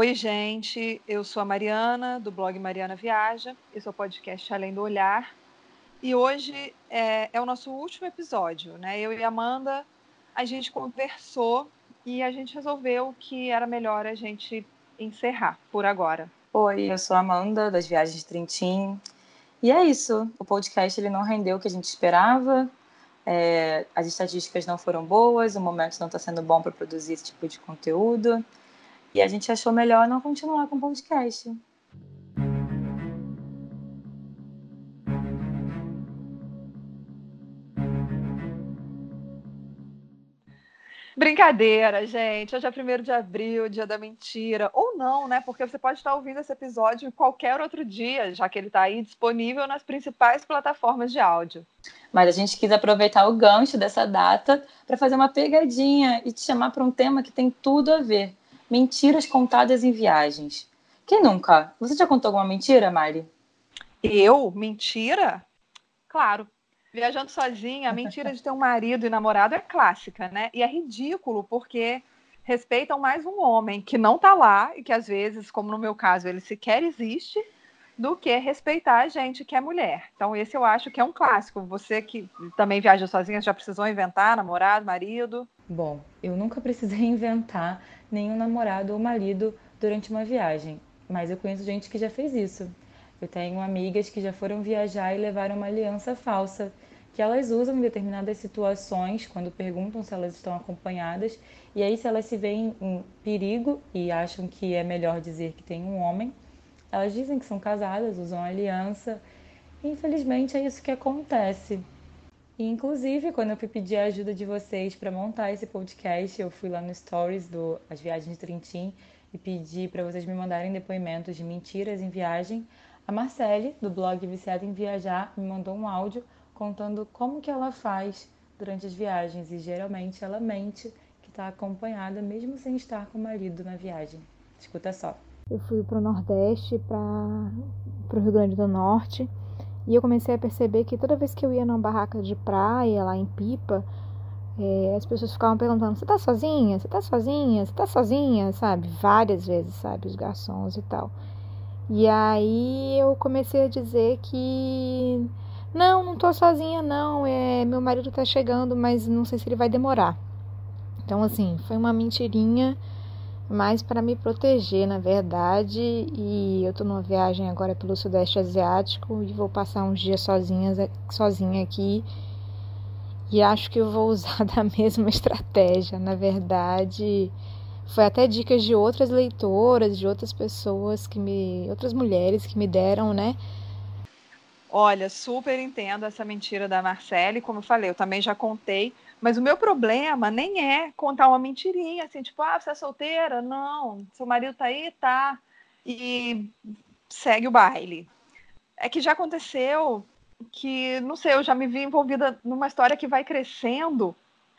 Oi, gente. Eu sou a Mariana, do blog Mariana Viaja. Esse é o podcast Além do Olhar. E hoje é, é, o nosso último episódio, né? Eu e Amanda, a gente conversou e a gente resolveu que era melhor a gente encerrar por agora. Oi, eu sou a Amanda, das Viagens de Trintim. E é isso. O podcast ele não rendeu o que a gente esperava. É, as estatísticas não foram boas, o momento não está sendo bom para produzir esse tipo de conteúdo. E a gente achou melhor não continuar com o podcast. Brincadeira, gente. Hoje é 1 de abril, dia da mentira. Ou não, né? Porque você pode estar ouvindo esse episódio em qualquer outro dia, já que ele está aí disponível nas principais plataformas de áudio. Mas a gente quis aproveitar o gancho dessa data para fazer uma pegadinha e te chamar para um tema que tem tudo a ver Mentiras contadas em viagens. Quem nunca? Você já contou alguma mentira, Mari? Eu? Mentira? Claro. Viajando sozinha, a mentira de ter um marido e namorado é clássica, né? E é ridículo porque respeitam mais um homem que não tá lá e que às vezes, como no meu caso, ele sequer existe, do que respeitar a gente que é mulher. Então, esse eu acho que é um clássico. Você que também viaja sozinha, já precisou inventar namorado, marido? Bom, eu nunca precisei inventar, nenhum namorado ou marido durante uma viagem, mas eu conheço gente que já fez isso. Eu tenho amigas que já foram viajar e levaram uma aliança falsa, que elas usam em determinadas situações, quando perguntam se elas estão acompanhadas, e aí se elas se veem em perigo e acham que é melhor dizer que tem um homem, elas dizem que são casadas, usam aliança. Infelizmente é isso que acontece. E, inclusive, quando eu fui pedir a ajuda de vocês para montar esse podcast, eu fui lá no Stories do As Viagens de Trintim e pedi para vocês me mandarem depoimentos de mentiras em viagem. A Marcele, do blog Viciada em Viajar, me mandou um áudio contando como que ela faz durante as viagens e geralmente ela mente que está acompanhada mesmo sem estar com o marido na viagem. Escuta só. Eu fui para o Nordeste, para o Rio Grande do Norte e eu comecei a perceber que toda vez que eu ia numa barraca de praia, lá em Pipa, é, as pessoas ficavam perguntando: Você tá sozinha? Você tá sozinha? Você tá sozinha? Sabe? Várias vezes, sabe? Os garçons e tal. E aí eu comecei a dizer que. Não, não tô sozinha, não. É, meu marido tá chegando, mas não sei se ele vai demorar. Então, assim, foi uma mentirinha mais para me proteger, na verdade. E eu tô numa viagem agora pelo Sudeste Asiático e vou passar uns dias sozinha, sozinha aqui. E acho que eu vou usar da mesma estratégia. Na verdade, foi até dicas de outras leitoras, de outras pessoas que me. outras mulheres que me deram, né? Olha, super entendo essa mentira da Marcele. Como eu falei, eu também já contei mas o meu problema nem é contar uma mentirinha, assim, tipo, ah, você é solteira? Não. Seu marido tá aí? Tá. E segue o baile. É que já aconteceu que, não sei, eu já me vi envolvida numa história que vai crescendo,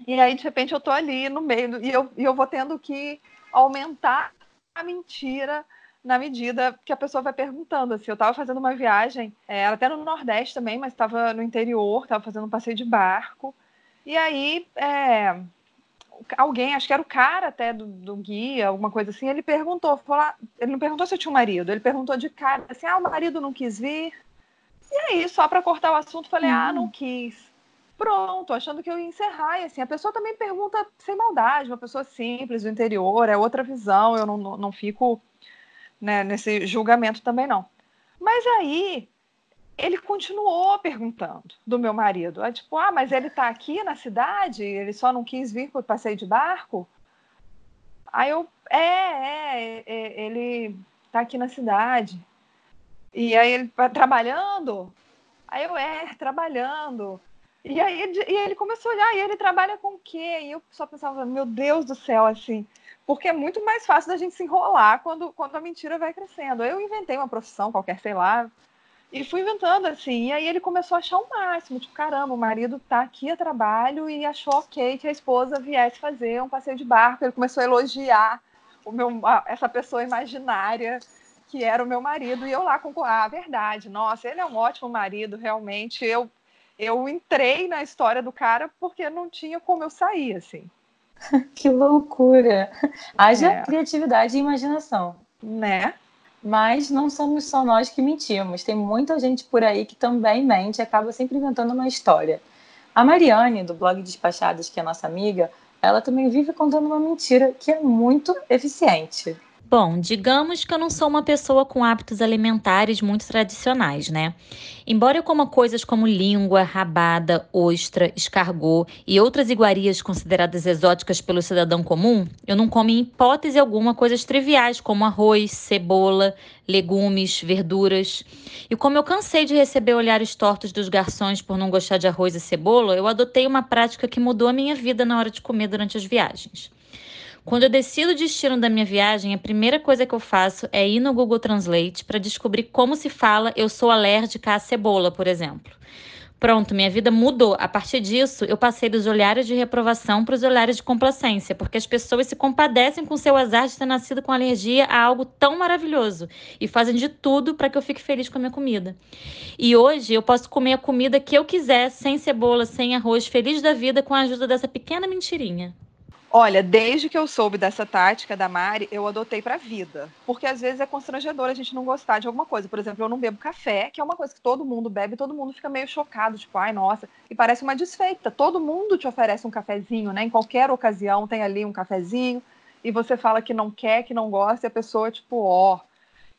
e aí, de repente, eu tô ali no meio, e eu, e eu vou tendo que aumentar a mentira na medida que a pessoa vai perguntando. Assim, eu estava fazendo uma viagem, é, até no Nordeste também, mas estava no interior, estava fazendo um passeio de barco. E aí, é, alguém, acho que era o cara até do, do, guia, alguma coisa assim, ele perguntou, falou, ele não perguntou se eu tinha um marido, ele perguntou de cara, assim, ah, o marido não quis vir. E aí, só para cortar o assunto, falei, uhum. ah, não quis. Pronto, achando que eu ia encerrar. E assim, a pessoa também pergunta sem maldade, uma pessoa simples do interior, é outra visão, eu não, não, não fico né, nesse julgamento também não. Mas aí ele continuou perguntando do meu marido. É tipo, ah, mas ele está aqui na cidade? Ele só não quis vir o passeio de barco? Aí eu, é, é, é ele está aqui na cidade. E aí ele tá trabalhando? Aí eu, é, trabalhando. E aí e ele começou a olhar, e ele trabalha com o quê? E eu só pensava, meu Deus do céu, assim, porque é muito mais fácil da gente se enrolar quando, quando a mentira vai crescendo. Eu inventei uma profissão qualquer, sei lá, e fui inventando, assim, e aí ele começou a achar o máximo, tipo, caramba, o marido tá aqui a trabalho e achou ok que a esposa viesse fazer um passeio de barco. Ele começou a elogiar o meu, essa pessoa imaginária que era o meu marido, e eu lá com a ah, verdade, nossa, ele é um ótimo marido, realmente. Eu, eu entrei na história do cara porque não tinha como eu sair, assim. que loucura! Haja é. criatividade e imaginação. Né? Mas não somos só nós que mentimos. Tem muita gente por aí que também mente e acaba sempre inventando uma história. A Mariane, do blog Despachadas, que é nossa amiga, ela também vive contando uma mentira que é muito eficiente. Bom, digamos que eu não sou uma pessoa com hábitos alimentares muito tradicionais, né? Embora eu coma coisas como língua, rabada, ostra, escargot e outras iguarias consideradas exóticas pelo cidadão comum, eu não como em hipótese alguma coisas triviais como arroz, cebola, legumes, verduras. E como eu cansei de receber olhares tortos dos garçons por não gostar de arroz e cebola, eu adotei uma prática que mudou a minha vida na hora de comer durante as viagens. Quando eu decido o destino da minha viagem, a primeira coisa que eu faço é ir no Google Translate para descobrir como se fala eu sou alérgica à cebola, por exemplo. Pronto, minha vida mudou. A partir disso, eu passei dos olhares de reprovação para os olhares de complacência, porque as pessoas se compadecem com seu azar de ter nascido com alergia a algo tão maravilhoso e fazem de tudo para que eu fique feliz com a minha comida. E hoje eu posso comer a comida que eu quiser, sem cebola, sem arroz, feliz da vida com a ajuda dessa pequena mentirinha. Olha, desde que eu soube dessa tática da Mari, eu adotei para a vida. Porque às vezes é constrangedor a gente não gostar de alguma coisa. Por exemplo, eu não bebo café, que é uma coisa que todo mundo bebe, todo mundo fica meio chocado, tipo, ai, nossa, e parece uma desfeita. Todo mundo te oferece um cafezinho, né? Em qualquer ocasião tem ali um cafezinho, e você fala que não quer, que não gosta, e a pessoa, tipo, ó, oh,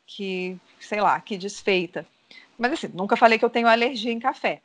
que, sei lá, que desfeita. Mas assim, nunca falei que eu tenho alergia em café.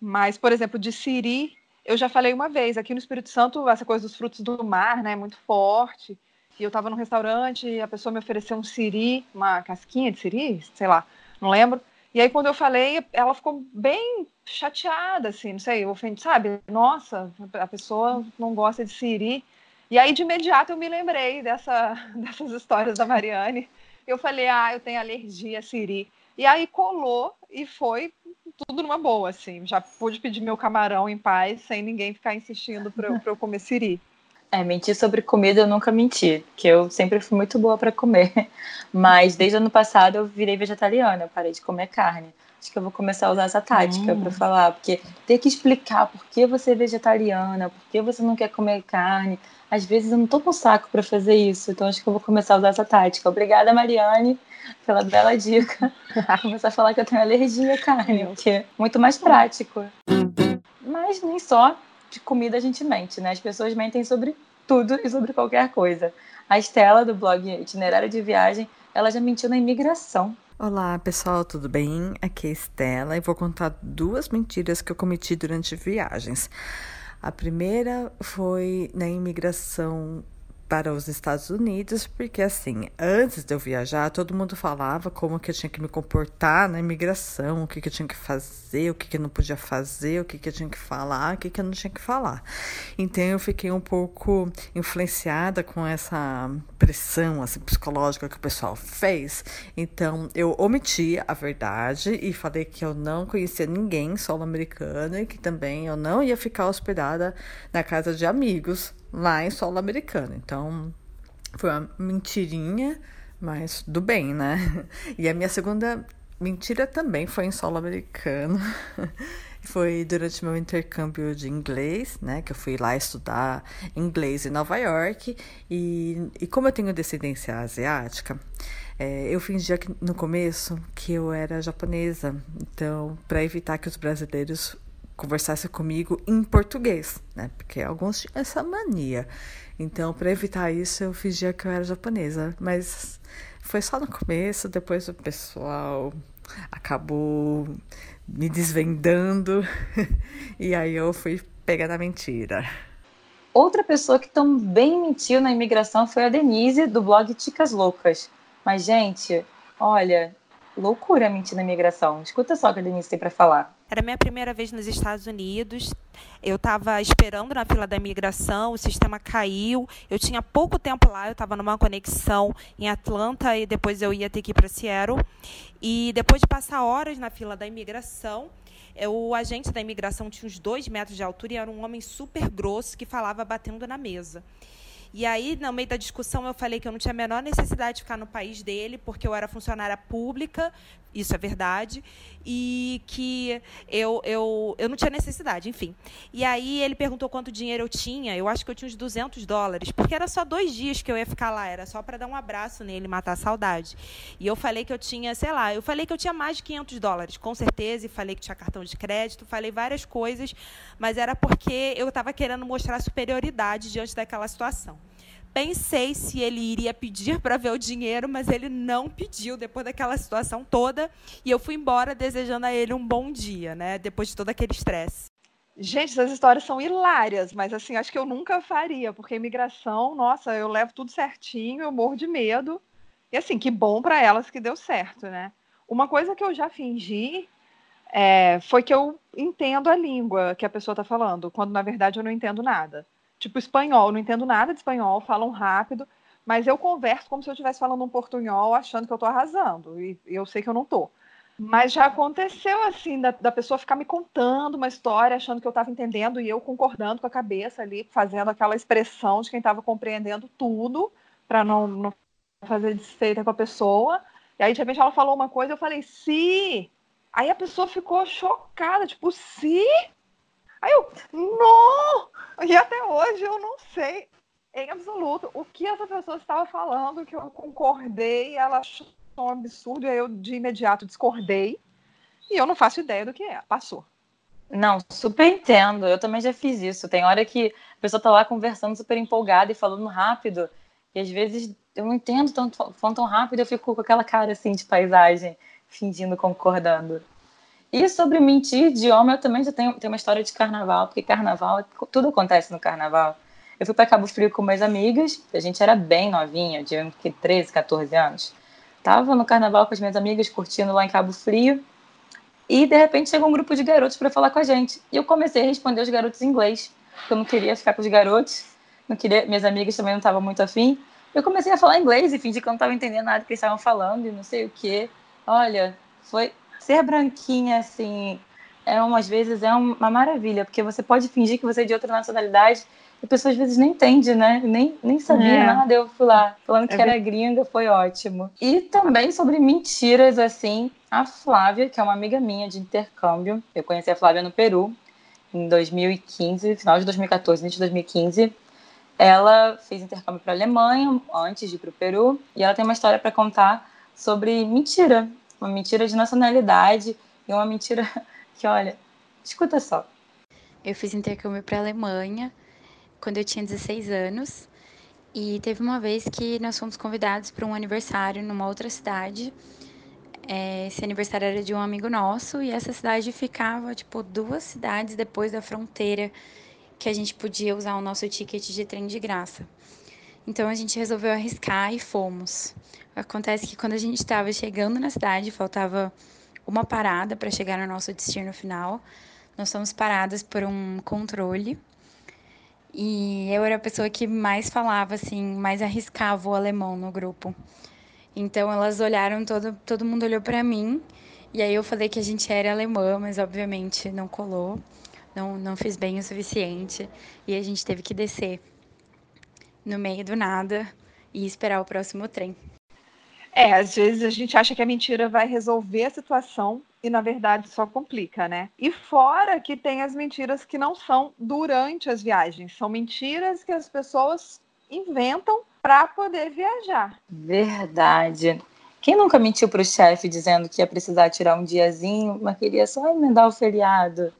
Mas, por exemplo, de siri, eu já falei uma vez, aqui no Espírito Santo, essa coisa dos frutos do mar, né, é muito forte. E eu estava num restaurante e a pessoa me ofereceu um siri, uma casquinha de siri, sei lá, não lembro. E aí, quando eu falei, ela ficou bem chateada, assim, não sei, ofendi, sabe? Nossa, a pessoa não gosta de siri. E aí, de imediato, eu me lembrei dessa, dessas histórias da Mariane. Eu falei, ah, eu tenho alergia a siri. E aí colou e foi tudo numa boa, assim. Já pude pedir meu camarão em paz, sem ninguém ficar insistindo para eu, eu comer siri. É, mentir sobre comida eu nunca menti, que eu sempre fui muito boa para comer. Mas desde o ano passado eu virei vegetariana, eu parei de comer carne. Acho que eu vou começar a usar essa tática hum. para falar, porque ter que explicar por que você é vegetariana, por que você não quer comer carne. Às vezes eu não tô com saco para fazer isso, então acho que eu vou começar a usar essa tática. Obrigada, Mariane pela bela dica. Começar a falar que eu tenho alergia à carne, que é muito mais prático. Mas nem só de comida a gente mente, né? As pessoas mentem sobre tudo e sobre qualquer coisa. A Estela, do blog Itinerário de Viagem, ela já mentiu na imigração. Olá pessoal, tudo bem? Aqui é Estela e vou contar duas mentiras que eu cometi durante viagens. A primeira foi na imigração para os Estados Unidos, porque assim, antes de eu viajar, todo mundo falava como que eu tinha que me comportar na imigração, o que, que eu tinha que fazer, o que, que eu não podia fazer, o que, que eu tinha que falar, o que, que eu não tinha que falar. Então eu fiquei um pouco influenciada com essa pressão assim, psicológica que o pessoal fez. Então eu omiti a verdade e falei que eu não conhecia ninguém solo americano e que também eu não ia ficar hospedada na casa de amigos lá em solo americano. Então, foi uma mentirinha, mas do bem, né? E a minha segunda mentira também foi em solo americano. Foi durante meu intercâmbio de inglês, né? Que eu fui lá estudar inglês em Nova York. E, e como eu tenho descendência asiática, é, eu fingia que, no começo que eu era japonesa. Então, para evitar que os brasileiros conversasse comigo em português, né? Porque alguns tinham essa mania. Então, para evitar isso, eu fingia que eu era japonesa. Mas foi só no começo, depois o pessoal acabou me desvendando e aí eu fui pegar na mentira. Outra pessoa que também mentiu na imigração foi a Denise, do blog Ticas Loucas. Mas, gente, olha, loucura mentir na imigração. Escuta só o que a Denise tem para falar. Era minha primeira vez nos Estados Unidos. Eu estava esperando na fila da imigração, o sistema caiu. Eu tinha pouco tempo lá, eu estava numa conexão em Atlanta e depois eu ia ter que ir para Seattle. E depois de passar horas na fila da imigração, o agente da imigração tinha uns dois metros de altura e era um homem super grosso que falava batendo na mesa. E aí, no meio da discussão, eu falei que eu não tinha a menor necessidade de ficar no país dele, porque eu era funcionária pública, isso é verdade, e que eu, eu, eu não tinha necessidade, enfim. E aí ele perguntou quanto dinheiro eu tinha, eu acho que eu tinha uns 200 dólares, porque era só dois dias que eu ia ficar lá, era só para dar um abraço nele, matar a saudade. E eu falei que eu tinha, sei lá, eu falei que eu tinha mais de 500 dólares, com certeza, e falei que tinha cartão de crédito, falei várias coisas, mas era porque eu estava querendo mostrar superioridade diante daquela situação. Pensei se ele iria pedir para ver o dinheiro, mas ele não pediu depois daquela situação toda. E eu fui embora desejando a ele um bom dia, né? Depois de todo aquele estresse. Gente, essas histórias são hilárias, mas assim, acho que eu nunca faria, porque imigração, nossa, eu levo tudo certinho, eu morro de medo. E assim, que bom para elas que deu certo, né? Uma coisa que eu já fingi é, foi que eu entendo a língua que a pessoa está falando, quando na verdade eu não entendo nada tipo espanhol, não entendo nada de espanhol, falam rápido, mas eu converso como se eu estivesse falando um portunhol, achando que eu estou arrasando, e eu sei que eu não estou. Mas já aconteceu assim, da, da, pessoa ficar me contando uma história, achando que eu estava entendendo, e eu concordando com a cabeça ali, fazendo aquela expressão de quem estava compreendendo tudo, para não, não fazer desfeita com a pessoa. E aí, de repente, ela falou uma coisa, eu falei, sim. Aí a pessoa ficou chocada, tipo, sim? Aí eu, não! E até hoje eu não sei em absoluto o que essa pessoa estava falando, que eu concordei, ela achou um absurdo, e aí eu de imediato discordei, e eu não faço ideia do que é, passou. Não, super entendo, eu também já fiz isso. Tem hora que a pessoa tá lá conversando super empolgada e falando rápido, e às vezes eu não entendo tanto, falando tão rápido, eu fico com aquela cara assim de paisagem, fingindo concordando. E sobre mentir idioma, eu também já tenho, tenho uma história de carnaval, porque carnaval, tudo acontece no carnaval. Eu fui para Cabo Frio com minhas amigas, a gente era bem novinha, de 13, 14 anos. Tava no carnaval com as minhas amigas, curtindo lá em Cabo Frio. E de repente chegou um grupo de garotos para falar com a gente. E eu comecei a responder os garotos em inglês, porque eu não queria ficar com os garotos, não queria, minhas amigas também não estavam muito afim. Eu comecei a falar inglês e fingi que eu não estava entendendo nada que eles estavam falando e não sei o que. Olha, foi ser branquinha, assim, é umas vezes é uma maravilha, porque você pode fingir que você é de outra nacionalidade e a pessoa às vezes nem entende, né? Nem, nem sabia é. nada. Eu fui lá falando que é era gringa, foi ótimo. E também sobre mentiras, assim, a Flávia, que é uma amiga minha de intercâmbio, eu conheci a Flávia no Peru em 2015, final de 2014, início de 2015. Ela fez intercâmbio para a Alemanha antes de ir para o Peru e ela tem uma história para contar sobre mentira, uma mentira de nacionalidade e uma mentira que, olha, escuta só. Eu fiz intercâmbio para a Alemanha quando eu tinha 16 anos e teve uma vez que nós fomos convidados para um aniversário numa outra cidade. É, esse aniversário era de um amigo nosso e essa cidade ficava tipo duas cidades depois da fronteira que a gente podia usar o nosso ticket de trem de graça. Então a gente resolveu arriscar e fomos. Acontece que quando a gente estava chegando na cidade, faltava uma parada para chegar no nosso destino final. Nós fomos paradas por um controle. E eu era a pessoa que mais falava, assim, mais arriscava o alemão no grupo. Então elas olharam, todo, todo mundo olhou para mim. E aí eu falei que a gente era alemã, mas obviamente não colou. Não, não fiz bem o suficiente. E a gente teve que descer no meio do nada e esperar o próximo trem. É, às vezes a gente acha que a mentira vai resolver a situação e na verdade só complica, né? E fora que tem as mentiras que não são durante as viagens, são mentiras que as pessoas inventam para poder viajar. Verdade. Quem nunca mentiu para o chefe dizendo que ia precisar tirar um diazinho, mas queria só emendar o feriado?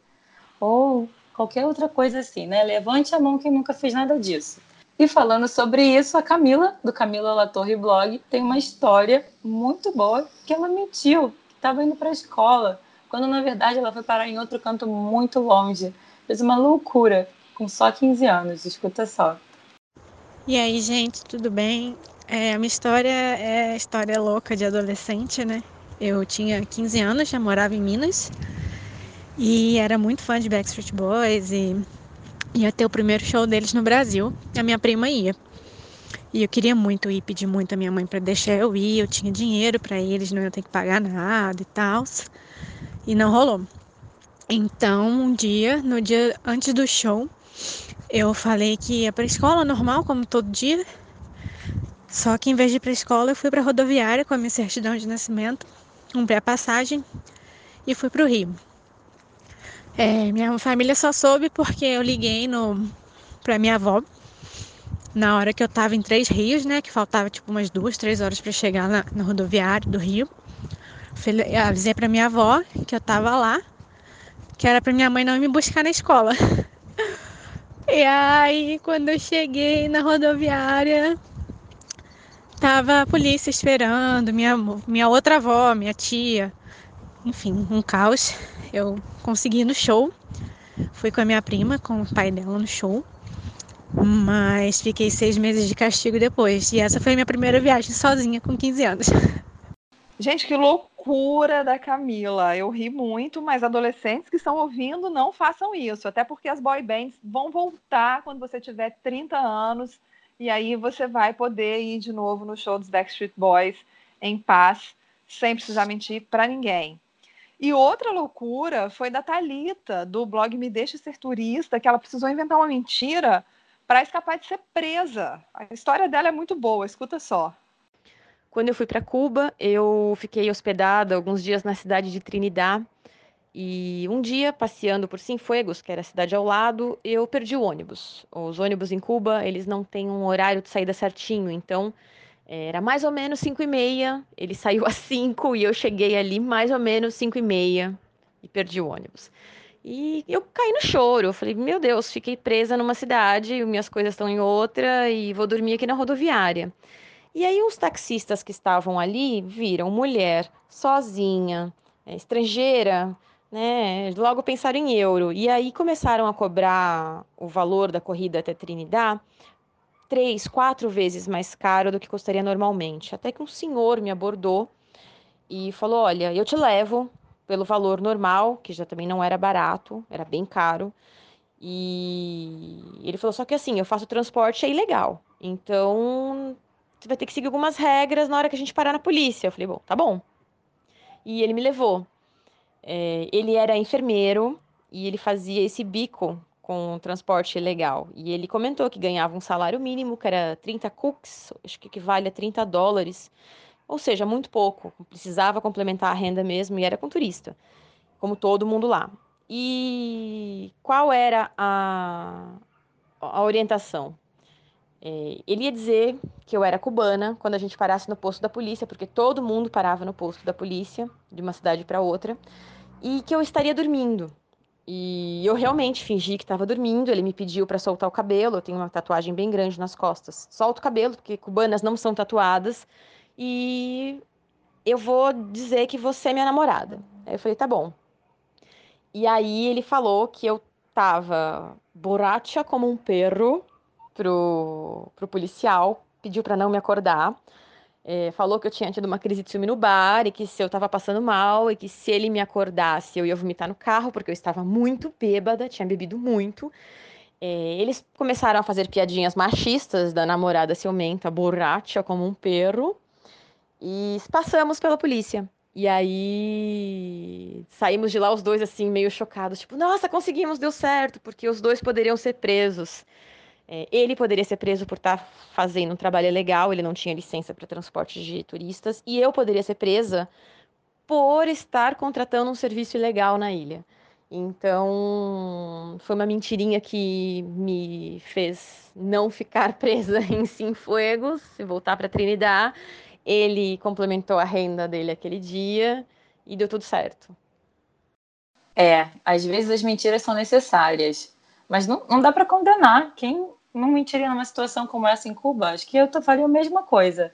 Ou qualquer outra coisa assim, né? Levante a mão quem nunca fez nada disso. E falando sobre isso, a Camila, do Camila Latorre Blog, tem uma história muito boa que ela mentiu, que estava indo para a escola, quando na verdade ela foi parar em outro canto muito longe. Fez uma loucura, com só 15 anos, escuta só. E aí, gente, tudo bem? É, a minha história é história louca de adolescente, né? Eu tinha 15 anos, já morava em Minas e era muito fã de Backstreet Boys e ia ter o primeiro show deles no Brasil. A minha prima ia. E eu queria muito ir, pedi muito a minha mãe para deixar eu ir. Eu tinha dinheiro para eles, não ia ter que pagar nada e tal. E não rolou. Então, um dia, no dia antes do show, eu falei que ia para escola normal, como todo dia. Só que em vez de ir para escola, eu fui para rodoviária com a minha certidão de nascimento comprei a passagem e fui para o Rio. É, minha família só soube porque eu liguei no para minha avó na hora que eu estava em Três Rios, né? Que faltava tipo umas duas, três horas para chegar na, no rodoviário do Rio. Falei, avisei para minha avó que eu estava lá, que era para minha mãe não me buscar na escola. E aí, quando eu cheguei na rodoviária, tava a polícia esperando, minha, minha outra avó, minha tia, enfim, um caos. Eu consegui ir no show, fui com a minha prima, com o pai dela no show, mas fiquei seis meses de castigo depois. E essa foi a minha primeira viagem sozinha com 15 anos. Gente, que loucura da Camila. Eu ri muito, mas adolescentes que estão ouvindo não façam isso. Até porque as boy bands vão voltar quando você tiver 30 anos. E aí você vai poder ir de novo no show dos Backstreet Boys em paz, sem precisar mentir para ninguém. E outra loucura foi da Talita, do blog Me Deixa Ser Turista, que ela precisou inventar uma mentira para escapar de ser presa. A história dela é muito boa, escuta só. Quando eu fui para Cuba, eu fiquei hospedada alguns dias na cidade de Trinidad. E um dia, passeando por Cienfuegos, que era a cidade ao lado, eu perdi o ônibus. Os ônibus em Cuba, eles não têm um horário de saída certinho, então era mais ou menos 5 e meia, ele saiu às 5 e eu cheguei ali mais ou menos 5 e meia e perdi o ônibus. E eu caí no choro, eu falei, meu Deus, fiquei presa numa cidade, minhas coisas estão em outra e vou dormir aqui na rodoviária. E aí os taxistas que estavam ali viram mulher sozinha, é, estrangeira, né? Logo pensaram em euro. E aí começaram a cobrar o valor da corrida até Trinidad três, quatro vezes mais caro do que custaria normalmente. Até que um senhor me abordou e falou: Olha, eu te levo pelo valor normal, que já também não era barato, era bem caro. E ele falou: Só que assim, eu faço transporte é ilegal. Então você vai ter que seguir algumas regras na hora que a gente parar na polícia. Eu falei, bom, tá bom. E ele me levou. É, ele era enfermeiro e ele fazia esse bico com transporte ilegal. E ele comentou que ganhava um salário mínimo, que era 30 cooks, acho que equivale a 30 dólares. Ou seja, muito pouco. Precisava complementar a renda mesmo e era com turista, como todo mundo lá. E qual era a, a orientação? É, ele ia dizer que eu era cubana quando a gente parasse no posto da polícia, porque todo mundo parava no posto da polícia, de uma cidade para outra, e que eu estaria dormindo. E eu realmente fingi que estava dormindo. Ele me pediu para soltar o cabelo. Eu tenho uma tatuagem bem grande nas costas. Solta o cabelo, porque cubanas não são tatuadas. E eu vou dizer que você é minha namorada. Aí eu falei, tá bom. E aí ele falou que eu tava borracha como um perro pro, pro policial, pediu para não me acordar. É, falou que eu tinha tido uma crise de ciúme no bar e que se eu estava passando mal e que se ele me acordasse eu ia vomitar no carro porque eu estava muito bêbada, tinha bebido muito. É, eles começaram a fazer piadinhas machistas da namorada ciumenta, borracha como um perro, e passamos pela polícia. E aí saímos de lá os dois assim meio chocados, tipo, nossa, conseguimos, deu certo, porque os dois poderiam ser presos. É, ele poderia ser preso por estar tá fazendo um trabalho ilegal, ele não tinha licença para transporte de turistas, e eu poderia ser presa por estar contratando um serviço ilegal na ilha. Então, foi uma mentirinha que me fez não ficar presa em Cienfuegos e voltar para Trinidad. Ele complementou a renda dele aquele dia e deu tudo certo. É, às vezes as mentiras são necessárias, mas não, não dá para condenar quem não mentiria numa situação como essa em Cuba? Acho que eu faria a mesma coisa.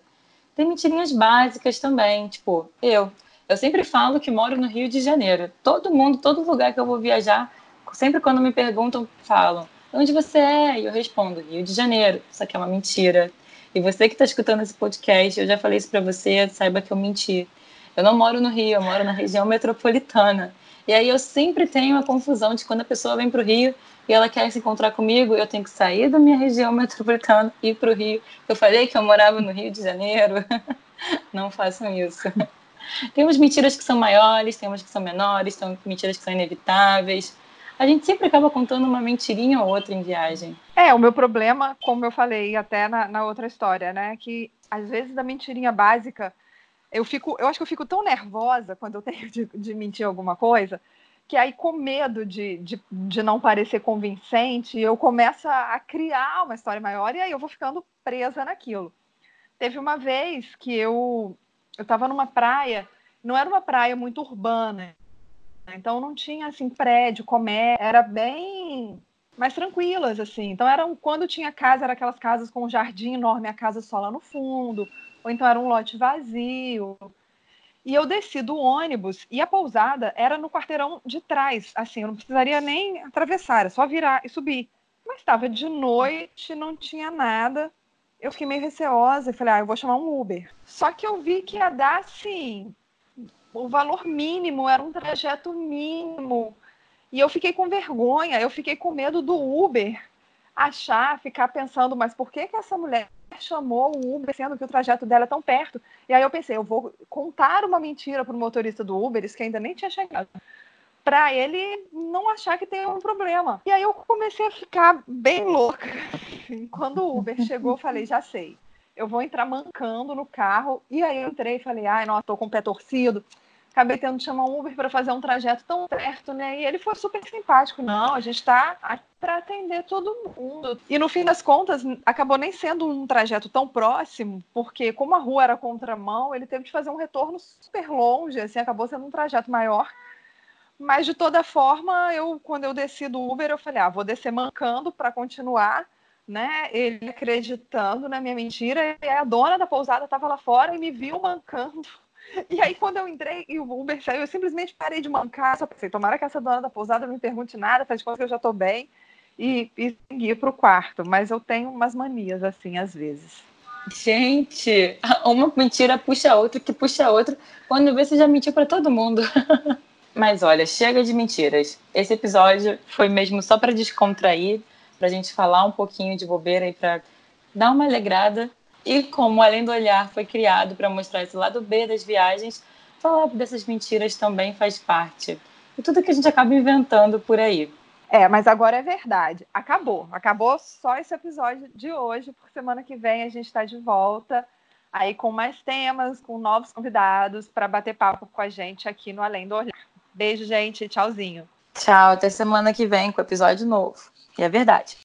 Tem mentirinhas básicas também, tipo, eu. Eu sempre falo que moro no Rio de Janeiro. Todo mundo, todo lugar que eu vou viajar, sempre quando me perguntam, falam: onde você é? E eu respondo: Rio de Janeiro. Isso aqui é uma mentira. E você que está escutando esse podcast, eu já falei isso para você, saiba que eu menti. Eu não moro no Rio, eu moro na região metropolitana. E aí eu sempre tenho a confusão de quando a pessoa vem para o Rio, e ela quer se encontrar comigo, eu tenho que sair da minha região metropolitana e ir para o Rio. Eu falei que eu morava no Rio de Janeiro. Não façam isso. Temos mentiras que são maiores, temos que são menores, tem mentiras que são inevitáveis. A gente sempre acaba contando uma mentirinha ou outra em viagem. É, o meu problema, como eu falei até na, na outra história, né? Que às vezes da mentirinha básica eu fico, eu acho que eu fico tão nervosa quando eu tenho de, de mentir alguma coisa, que aí com medo de, de, de, não parecer convincente, eu começo a criar uma história maior e aí eu vou ficando presa naquilo. Teve uma vez que eu eu estava numa praia, não era uma praia muito urbana, então não tinha assim prédio, comércio, era bem mais tranquilas assim. Então eram quando tinha casa, era aquelas casas com um jardim enorme, a casa só lá no fundo, ou então era um lote vazio. E eu desci do ônibus e a pousada era no quarteirão de trás, assim, eu não precisaria nem atravessar, era só virar e subir. Mas estava de noite, não tinha nada. Eu fiquei meio receosa e falei, ah, eu vou chamar um Uber. Só que eu vi que ia dar, assim, o valor mínimo, era um trajeto mínimo. E eu fiquei com vergonha, eu fiquei com medo do Uber achar, ficar pensando, mas por que, que essa mulher chamou o Uber, sendo que o trajeto dela é tão perto. E aí eu pensei, eu vou contar uma mentira para o motorista do Uber, isso que ainda nem tinha chegado, para ele não achar que tem um problema. E aí eu comecei a ficar bem louca. Quando o Uber chegou, eu falei, já sei. Eu vou entrar mancando no carro. E aí eu entrei e falei, ai, não, tô com o pé torcido acabei tendo que chamar um Uber para fazer um trajeto tão perto, né? E ele foi super simpático. Não, a gente está para atender todo mundo. E no fim das contas, acabou nem sendo um trajeto tão próximo, porque como a rua era contramão, ele teve que fazer um retorno super longe, assim, acabou sendo um trajeto maior. Mas de toda forma, eu quando eu desci do Uber, eu falei: "Ah, vou descer mancando para continuar" né? Ele acreditando na minha mentira, e a dona da pousada estava lá fora e me viu mancando. E aí, quando eu entrei e o Uber saiu, eu simplesmente parei de mancar, só pensei, tomara que essa dona da pousada não me pergunte nada, faz de conta que eu já estou bem, e, e segui para o quarto. Mas eu tenho umas manias assim, às vezes. Gente, uma mentira puxa a outra, que puxa a outra. Quando vê, você já mentiu para todo mundo. Mas olha, chega de mentiras. Esse episódio foi mesmo só para descontrair, para a gente falar um pouquinho de bobeira e para dar uma alegrada e como Além do Olhar foi criado para mostrar esse lado B das viagens, falar dessas mentiras também faz parte. E tudo que a gente acaba inventando por aí. É, mas agora é verdade. Acabou. Acabou só esse episódio de hoje, porque semana que vem a gente está de volta aí com mais temas, com novos convidados para bater papo com a gente aqui no Além do Olhar. Beijo, gente. Tchauzinho. Tchau. Até semana que vem com episódio novo. E é verdade.